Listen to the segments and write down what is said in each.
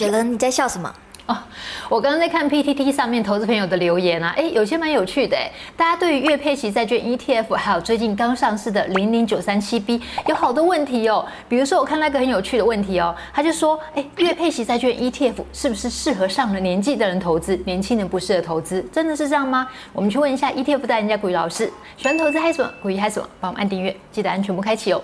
雪伦，你在笑什么？哦，我刚刚在看 PTT 上面投资朋友的留言啊，哎，有些蛮有趣的哎，大家对于月配息债券 ETF，还有最近刚上市的零零九三七 B，有好多问题哦。比如说，我看那个很有趣的问题哦，他就说，哎，月配息债券 ETF 是不是适合上了年纪的人投资，年轻人不适合投资？真的是这样吗？我们去问一下 ETF 代人家股鱼老师，喜欢投资嗨什么？股鱼嗨什么？帮我们按订阅，记得按全部开启哦。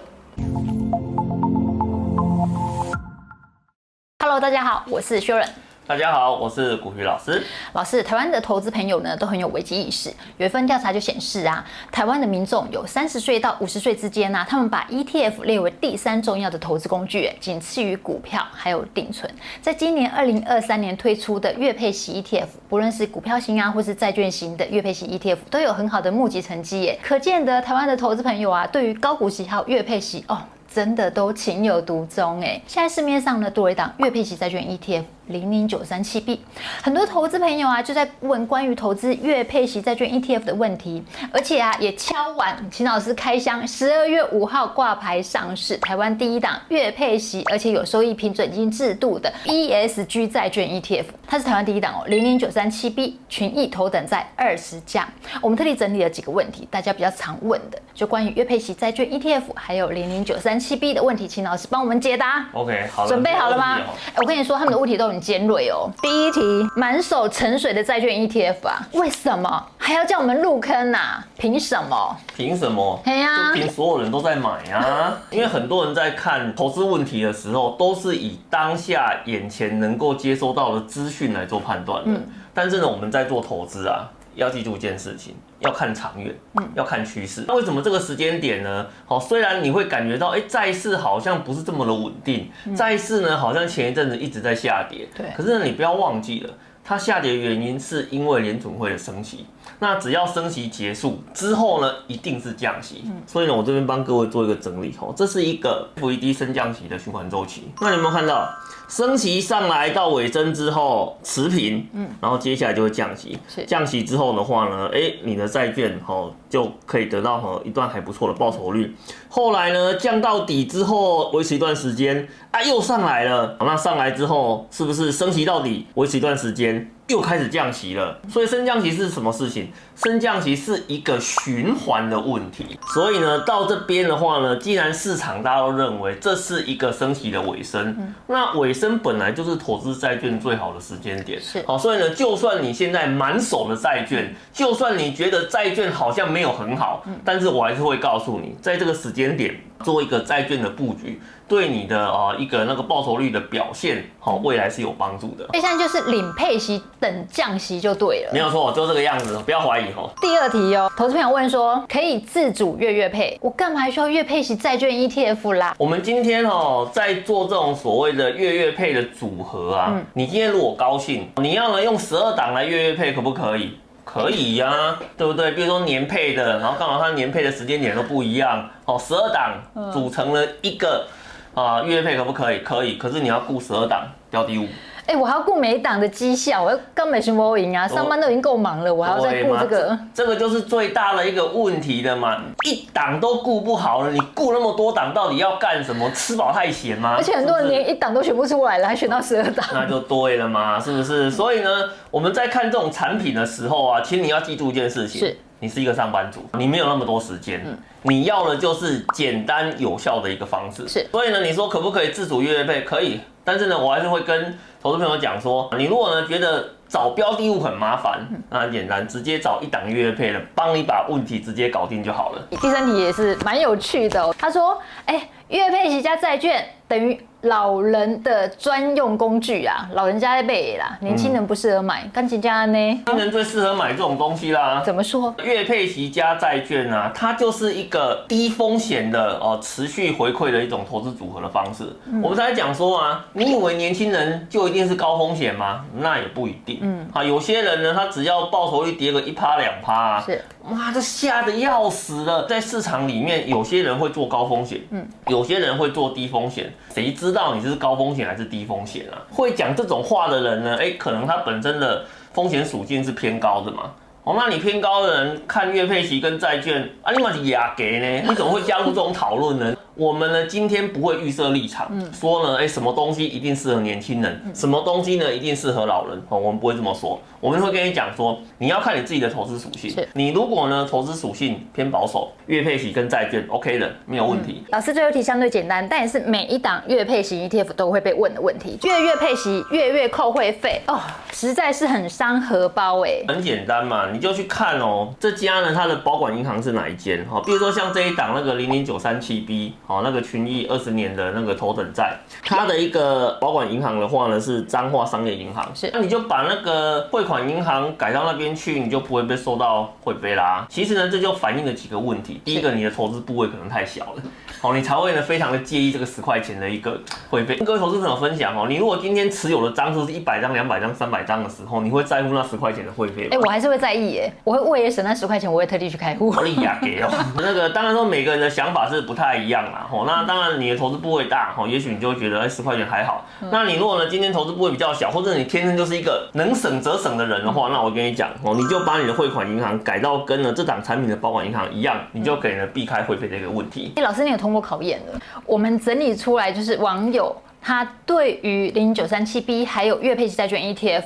Hello，大家好，我是 Sharon。大家好，我是古雨老师。老师，台湾的投资朋友呢都很有危机意识。有一份调查就显示啊，台湾的民众有三十岁到五十岁之间呢、啊，他们把 ETF 列为第三重要的投资工具，仅次于股票还有定存。在今年二零二三年推出的月配息 ETF，不论是股票型啊，或是债券型的月配息 ETF，都有很好的募集成绩耶。可见得台湾的投资朋友啊，对于高股息还有月配息哦，真的都情有独钟哎。现在市面上呢，多了一档月配息债券 ETF。零零九三七 B，很多投资朋友啊就在问关于投资月配息债券 ETF 的问题，而且啊也敲碗秦老师开箱，十二月五号挂牌上市，台湾第一档月配息，而且有收益平准金制度的 ESG 债券 ETF，它是台湾第一档哦，零零九三七 B，群益头等在二十价。我们特地整理了几个问题，大家比较常问的，就关于月配息债券 ETF，还有零零九三七 B 的问题，请老师帮我们解答。OK，好，准备好了吗？我跟你说，他们的问题都很。尖锐哦。第一题，满手沉水的债券 ETF 啊，为什么还要叫我们入坑啊？凭什么？凭什么？对呀，就凭所有人都在买啊。因为很多人在看投资问题的时候，都是以当下眼前能够接收到的资讯来做判断的。嗯。但是呢，我们在做投资啊，要记住一件事情，要看长远，嗯，要看趋势。那为什么这个时间点呢？好，虽然你会感觉到，哎，债市好像不是这么的稳定，债市呢好像前一阵子一直在下跌，对。可是呢，你不要忘记了，它下跌的原因是因为联准会的升息。那只要升息结束之后呢，一定是降息。嗯所以呢，我这边帮各位做一个整理哦，这是一个 FED 升降息的循环周期。那你有没有看到？升息上来到尾声之后持平，嗯，然后接下来就会降息，降息之后的话呢，哎，你的债券哈就可以得到哈一段还不错的报酬率。后来呢，降到底之后维持一段时间，啊，又上来了，那上来之后是不是升息到底维持一段时间？listening. 又开始降息了，所以升降息是什么事情？升降息是一个循环的问题。所以呢，到这边的话呢，既然市场大家都认为这是一个升息的尾声，那尾声本来就是投资债券最好的时间点。是，好，所以呢，就算你现在满手的债券，就算你觉得债券好像没有很好，但是我还是会告诉你，在这个时间点做一个债券的布局。对你的啊一个那个报酬率的表现，好，未来是有帮助的。所以现在就是领配息等降息就对了，没有错，就这个样子，不要怀疑哦。第二题哦，投资朋友问说，可以自主月月配，我干嘛还需要月配息债券 ETF 啦？我们今天哦在做这种所谓的月月配的组合啊，嗯、你今天如果高兴，你要呢用十二档来月月配，可不可以？可以呀、啊，对不对？比如说年配的，然后刚好它年配的时间点都不一样，哦，十二档组成了一个。啊，月配可不可以？可以，可是你要顾十二档标的物。哎、欸，我还要顾每一档的绩效，我要跟美寻博赢啊！上班都已经够忙了，我还要再顾这个这。这个就是最大的一个问题的嘛，一档都顾不好了，你顾那么多档，到底要干什么？吃饱太闲吗？而且很多人连一档都选不出来了，还选到十二档，那就对了嘛，是不是？所以呢，我们在看这种产品的时候啊，请你要记住一件事情：是你是一个上班族，你没有那么多时间。嗯你要的就是简单有效的一个方式，是。所以呢，你说可不可以自主月月配？可以，但是呢，我还是会跟投资朋友讲说，你如果呢觉得找标的物很麻烦，那很简单，直接找一档月月配的，帮你把问题直接搞定就好了。第三题也是蛮有趣的哦，他说，哎，月配息加债券等于。老人的专用工具啊，老人家在背啦，年轻人不适合买。钢琴家呢？年轻人最适合买这种东西啦。怎么说？月配息加债券啊，它就是一个低风险的哦，持续回馈的一种投资组合的方式。嗯、我们才讲说啊，你以为年轻人就一定是高风险吗？那也不一定。嗯，啊，有些人呢，他只要报酬率跌个一趴两趴啊，是，哇，这吓得要死了。在市场里面，有些人会做高风险，嗯，有些人会做低风险，谁知道？知道你是高风险还是低风险啊？会讲这种话的人呢？哎，可能他本身的风险属性是偏高的嘛。哦，那你偏高的人看月配息跟债券啊，你嘛是亚给呢？你怎么会加入这种讨论呢？我们呢今天不会预设立场，嗯说呢，哎，什么东西一定适合年轻人，什么东西呢一定适合老人哦，我们不会这么说，我们会跟你讲说，你要看你自己的投资属性。你如果呢投资属性偏保守，月配息跟债券 OK 的，没有问题。老师最后一题相对简单，但也是每一档月配息 ETF 都会被问的问题，月月配息，月月扣会费哦，实在是很伤荷包哎。很简单嘛，你就去看哦，这家呢它的保管银行是哪一间哈？比如说像这一档那个零零九三七 B，好，那个群益二十年的那个头等债，它的一个保管银行的话呢是彰化商业银行，是，那你就把那个汇款银行改到那边去，你就不会被收到汇费啦。其实呢，这就反映了几个问题，第一个，你的投资部位可能太小了。好，你才会呢非常的介意这个十块钱的一个汇费。跟各位投资朋友分享哦，你如果今天持有的张数是一百张、两百张、三百张的时候，你会在乎那十块钱的汇费吗？哎，我还是会在意耶，我会为了省那十块钱，我会特地去开户。可以呀，给哦。那个当然说每个人的想法是不太一样啦。吼，那当然你的投资部位大，吼，也许你就会觉得哎十块钱还好。那你如果呢今天投资部位比较小，或者你天生就是一个能省则省的人的话，那我跟你讲哦，你就把你的汇款银行改到跟呢这档产品的保管银行一样，你就可以呢避开汇费的一个问题。哎，老师你有通过考验了。我们整理出来就是网友他对于零零九三七 B 还有月配息债券 ETF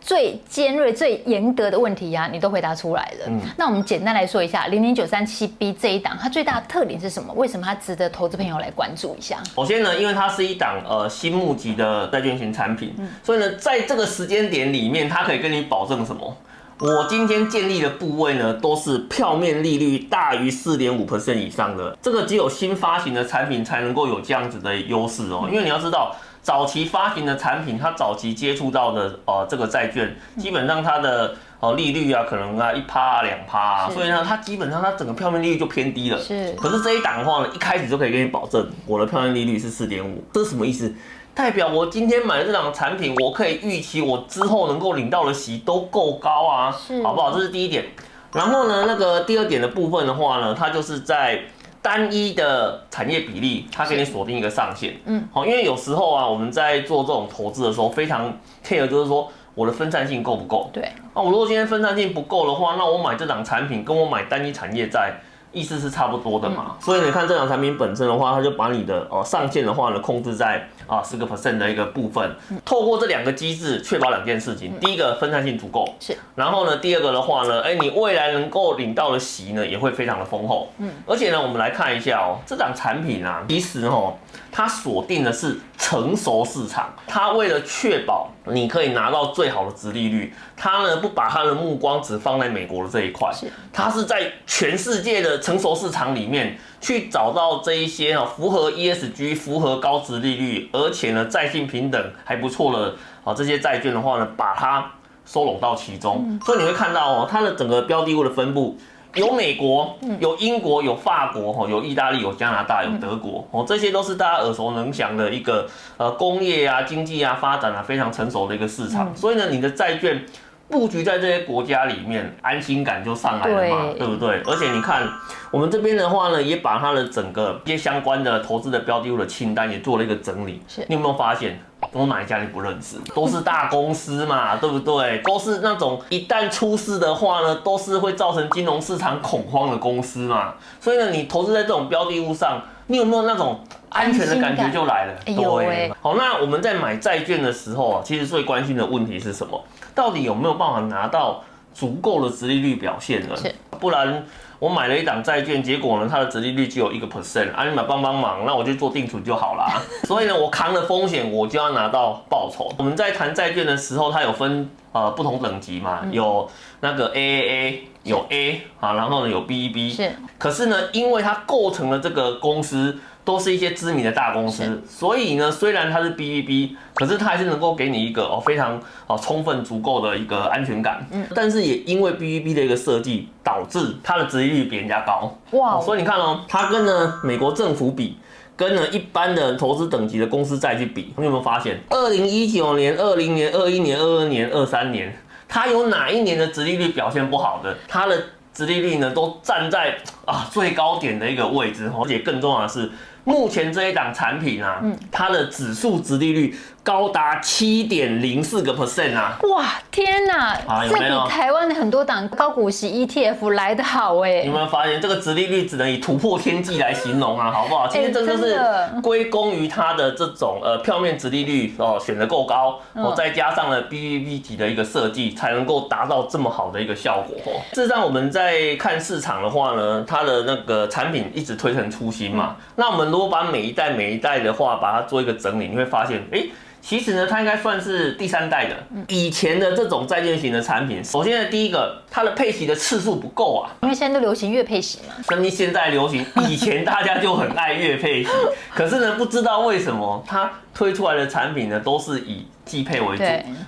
最尖锐、最严格的问题呀、啊，你都回答出来了。嗯，那我们简单来说一下零零九三七 B 这一档，它最大的特点是什么？为什么它值得投资朋友来关注一下？首先呢，因为它是一档呃新募集的债券型产品，嗯、所以呢，在这个时间点里面，它可以跟你保证什么？我今天建立的部位呢，都是票面利率大于四点五 percent 以上的，这个只有新发行的产品才能够有这样子的优势哦。因为你要知道，早期发行的产品，它早期接触到的呃这个债券，基本上它的呃利率啊，可能啊一趴啊两趴啊，所以呢，它基本上它整个票面利率就偏低了。是。可是这一档的话呢，一开始就可以给你保证，我的票面利率是四点五，这是什么意思？代表我今天买的这档产品，我可以预期我之后能够领到的息都够高啊，好不好？这是第一点。然后呢，那个第二点的部分的话呢，它就是在单一的产业比例，它给你锁定一个上限。嗯，好，因为有时候啊，我们在做这种投资的时候，非常 care 就是说我的分散性够不够？对。那我如果今天分散性不够的话，那我买这档产品跟我买单一产业债。意思是差不多的嘛，所以你看这档产品本身的话，它就把你的呃上限的话呢控制在啊四个 percent 的一个部分，透过这两个机制确保两件事情，第一个分散性足够，是，然后呢第二个的话呢，哎你未来能够领到的席呢也会非常的丰厚，嗯，而且呢我们来看一下哦，这档产品啊，其实哦。它锁定的是成熟市场，它为了确保你可以拿到最好的值利率，它呢不把它的目光只放在美国的这一块，是。它是在全世界的成熟市场里面去找到这一些啊符合 ESG、符合高值利率，而且呢债性平等还不错的啊这些债券的话呢，把它收拢到其中，所以你会看到哦，它的整个标的物的分布。有美国，有英国，有法国，有意大利，有加拿大，有德国，哦，这些都是大家耳熟能详的一个呃工业啊、经济啊发展啊非常成熟的一个市场。所以呢，你的债券布局在这些国家里面，安心感就上来了嘛，对不对？而且你看，我们这边的话呢，也把它的整个一些相关的投资的标的物的清单也做了一个整理。是，你有没有发现？我哪一家你不认识？都是大公司嘛，对不对？都是那种一旦出事的话呢，都是会造成金融市场恐慌的公司嘛。所以呢，你投资在这种标的物上，你有没有那种安全的感觉就来了？对，好，那我们在买债券的时候啊，其实最关心的问题是什么？到底有没有办法拿到足够的殖利率表现呢？不然。我买了一档债券，结果呢，它的殖利率只有一个 percent，啊，你们帮帮忙，那我就做定存就好啦。所以呢，我扛了风险，我就要拿到报酬。我们在谈债券的时候，它有分呃不同等级嘛，有那个 AAA，有 A 啊，然后呢有 BBB。是。可是呢，因为它构成了这个公司。都是一些知名的大公司，所以呢，虽然它是 BBB，可是它还是能够给你一个哦非常哦充分足够的一个安全感。嗯，但是也因为 BBB 的一个设计，导致它的值利率比人家高。哇，所以你看哦，它跟呢美国政府比，跟呢一般的投资等级的公司债去比，你有没有发现？二零一九年、二零年、二一年、二二年、二三年，它有哪一年的殖利率表现不好的？它的殖利率呢都站在啊最高点的一个位置，而且更重要的是。目前这一档产品啊，嗯，它的指数值利率高达七点零四个 percent 啊！哇，天哪，啊、有没有这比台湾的很多档高股息 ETF 来得好哎！有没有发现这个值利率只能以突破天际来形容啊？好不好？其实这就是归功于它的这种呃票面值利率哦选的够高，哦再加上了 BBB 级的一个设计，才能够达到这么好的一个效果哦。事实上我们在看市场的话呢，它的那个产品一直推陈出新嘛，嗯、那我们如果把每一代每一代的话把它做一个整理，你会发现哎。其实呢，它应该算是第三代的。以前的这种债券型的产品，首先呢，第一个，它的配息的次数不够啊，因为现在都流行月配息嘛。什么现在流行？以前大家就很爱月配息，可是呢，不知道为什么它推出来的产品呢，都是以季配为主。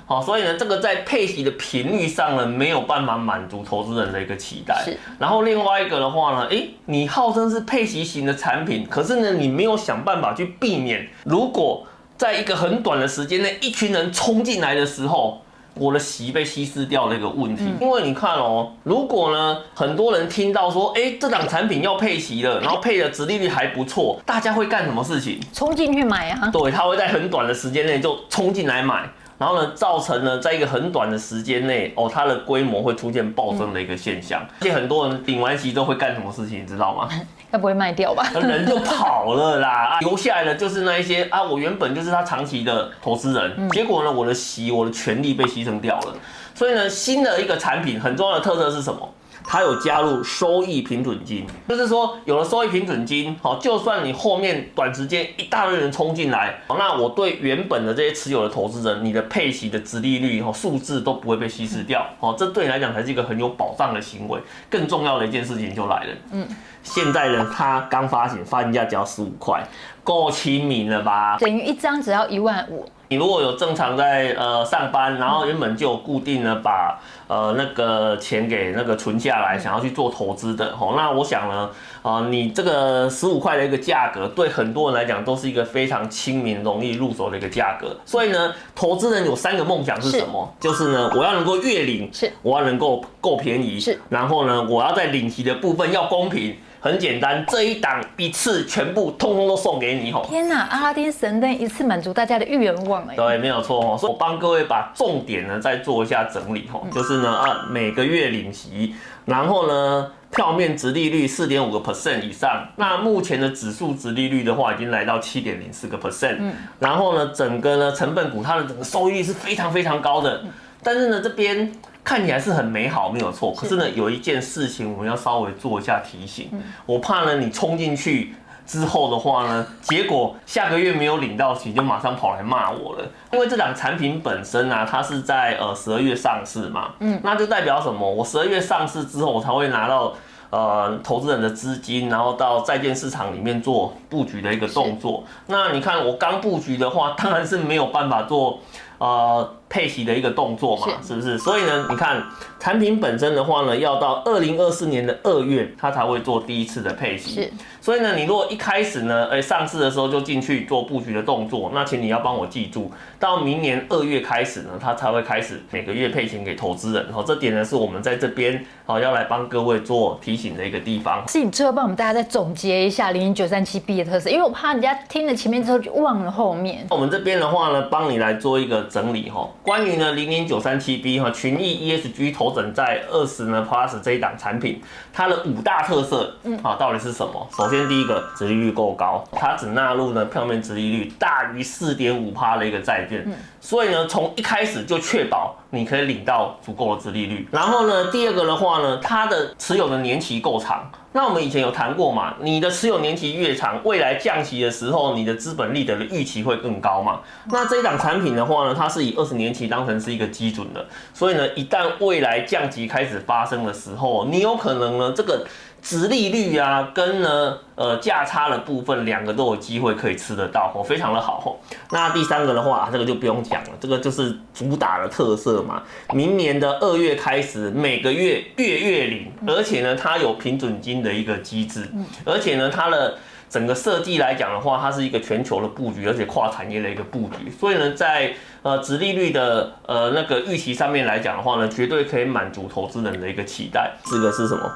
好，所以呢，这个在配息的频率上呢，没有办法满足投资人的一个期待。是。然后另外一个的话呢，哎，你号称是配息型的产品，可是呢，你没有想办法去避免，如果在一个很短的时间内，一群人冲进来的时候，我的席被稀释掉的一个问题。因为你看哦，如果呢，很多人听到说，哎，这档产品要配席了，然后配的殖利率还不错，大家会干什么事情？冲进去买啊！对，他会在很短的时间内就冲进来买。然后呢，造成呢在一个很短的时间内，哦，它的规模会出现暴增的一个现象。而且很多人领完席之后会干什么事情，你知道吗？该不会卖掉吧？人就 跑了啦，啊，留下来的就是那一些啊，我原本就是他长期的投资人，结果呢，我的席，我的权利被牺牲掉了。所以呢，新的一个产品很重要的特色是什么？它有加入收益平准金，就是说有了收益平准金，好，就算你后面短时间一大堆人冲进来，那我对原本的这些持有的投资人，你的配息的值利率和数字都不会被稀释掉，哦，这对你来讲才是一个很有保障的行为。更重要的一件事情就来了，嗯，现在呢，它刚发行，发行价只要十五块，够亲民了吧？等于一张只要一万五。你如果有正常在呃上班，然后原本就有固定的把呃那个钱给那个存下来，想要去做投资的吼，那我想呢，呃，你这个十五块的一个价格，对很多人来讲都是一个非常亲民、容易入手的一个价格。所以呢，投资人有三个梦想是什么？是就是呢，我要能够月领，是，我要能够够便宜，是，然后呢，我要在领息的部分要公平。很简单，这一档一次全部通通都送给你吼！天哪，阿拉丁神灯一次满足大家的愿望哎！对，没有错哦。所以我帮各位把重点呢再做一下整理吼，就是呢啊每个月领息，然后呢票面值利率四点五个 percent 以上，那目前的指数值利率的话已经来到七点零四个 percent，嗯，然后呢整个呢成本股它的整个收益率是非常非常高的，但是呢这边。看起来是很美好，没有错。可是呢，有一件事情我们要稍微做一下提醒。我怕呢，你冲进去之后的话呢，结果下个月没有领到钱，就马上跑来骂我了。因为这档产品本身呢，它是在呃十二月上市嘛，嗯，那就代表什么？我十二月上市之后，我才会拿到呃投资人的资金，然后到债券市场里面做布局的一个动作。那你看我刚布局的话，当然是没有办法做。呃，配息的一个动作嘛，是，是不是？所以呢，你看产品本身的话呢，要到二零二四年的二月，它才会做第一次的配息。是。所以呢，你如果一开始呢，哎，上市的时候就进去做布局的动作，那请你要帮我记住，到明年二月开始呢，它才会开始每个月配钱给投资人。好，这点呢是我们在这边好要来帮各位做提醒的一个地方。是你最后帮我们大家再总结一下零零九三七 B 的特色，因为我怕人家听了前面之后就忘了后面。我们这边的话呢，帮你来做一个整理哈，关于呢零零九三七 B 哈群益 ESG 头枕在二十呢 Plus 这一档产品，它的五大特色，嗯，啊，到底是什么？首先第一个，殖利率够高，它只纳入呢票面殖利率大于四点五趴的一个债券，所以呢，从一开始就确保你可以领到足够的殖利率。然后呢，第二个的话呢，它的持有的年期够长。那我们以前有谈过嘛，你的持有年期越长，未来降息的时候，你的资本利得的预期会更高嘛。那这一档产品的话呢，它是以二十年期当成是一个基准的，所以呢，一旦未来降息开始发生的时候，你有可能呢这个。殖利率啊，跟呢呃价差的部分，两个都有机会可以吃得到哦，非常的好哦。那第三个的话，这个就不用讲了，这个就是主打的特色嘛。明年的二月开始，每个月月月领，而且呢，它有平准金的一个机制，而且呢，它的整个设计来讲的话，它是一个全球的布局，而且跨产业的一个布局，所以呢，在呃，殖利率的呃那个预期上面来讲的话呢，绝对可以满足投资人的一个期待。这个是什么？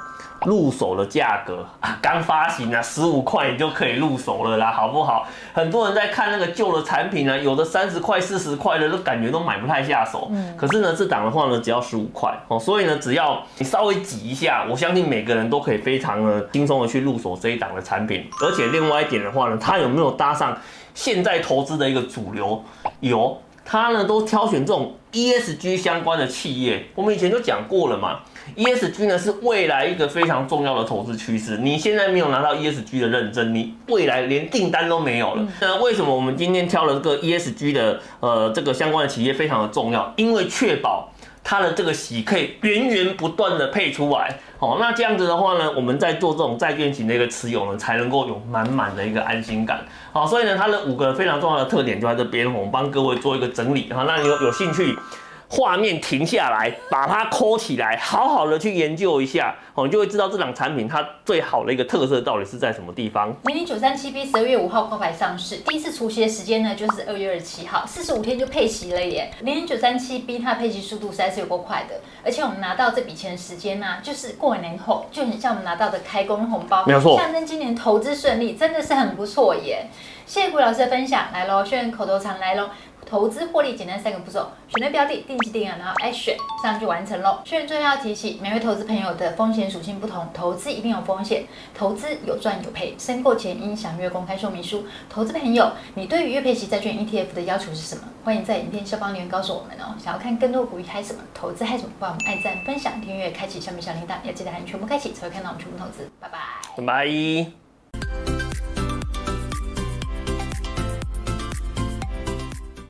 入手的价格啊，刚发行啊，十五块你就可以入手了啦，好不好？很多人在看那个旧的产品呢，有的三十块、四十块的，都感觉都买不太下手。嗯，可是呢，这档的话呢，只要十五块哦，所以呢，只要你稍微挤一下，我相信每个人都可以非常的轻松的去入手这一档的产品。而且另外一点的话呢，它有没有搭上现在投资的一个主流？有，它呢都挑选这种 ESG 相关的企业。我们以前就讲过了嘛。ESG 呢是未来一个非常重要的投资趋势。你现在没有拿到 ESG 的认证，你未来连订单都没有了。那为什么我们今天挑了这个 ESG 的呃这个相关的企业非常的重要？因为确保它的这个息可以源源不断的配出来。好，那这样子的话呢，我们在做这种债券型的一个持有呢，才能够有满满的一个安心感。好，所以呢，它的五个非常重要的特点就在这边，我们帮各位做一个整理。好，那有有兴趣？画面停下来，把它抠起来，好好的去研究一下，哦，你就会知道这档产品它最好的一个特色到底是在什么地方。零零九三七 B 十二月五号挂牌上市，第一次除息的时间呢就是二月二十七号，四十五天就配息了耶。零零九三七 B 它的配息速度实在是有够快的，而且我们拿到这笔钱的时间呢、啊，就是过完年后，就很像我们拿到的开工红包，没有错，象征今年投资顺利，真的是很不错耶。谢谢古老师的分享，来喽，学员口头禅来喽。投资获利简单三个步骤：选对标的、定期定额，然后 action，这样就完成喽。学员最后要提醒，每位投资朋友的风险属性不同，投资一定有风险，投资有赚有赔，申购前应详阅公开说明书。投资朋友，你对于月配息债券 ETF 的要求是什么？欢迎在影片下方留言告诉我们哦。想要看更多股鱼嗨什么投资嗨什么，帮我们按赞、分享、订阅、开启下面小铃铛，要记得喊全部开启才会看到我们全部投资。拜拜，拜拜。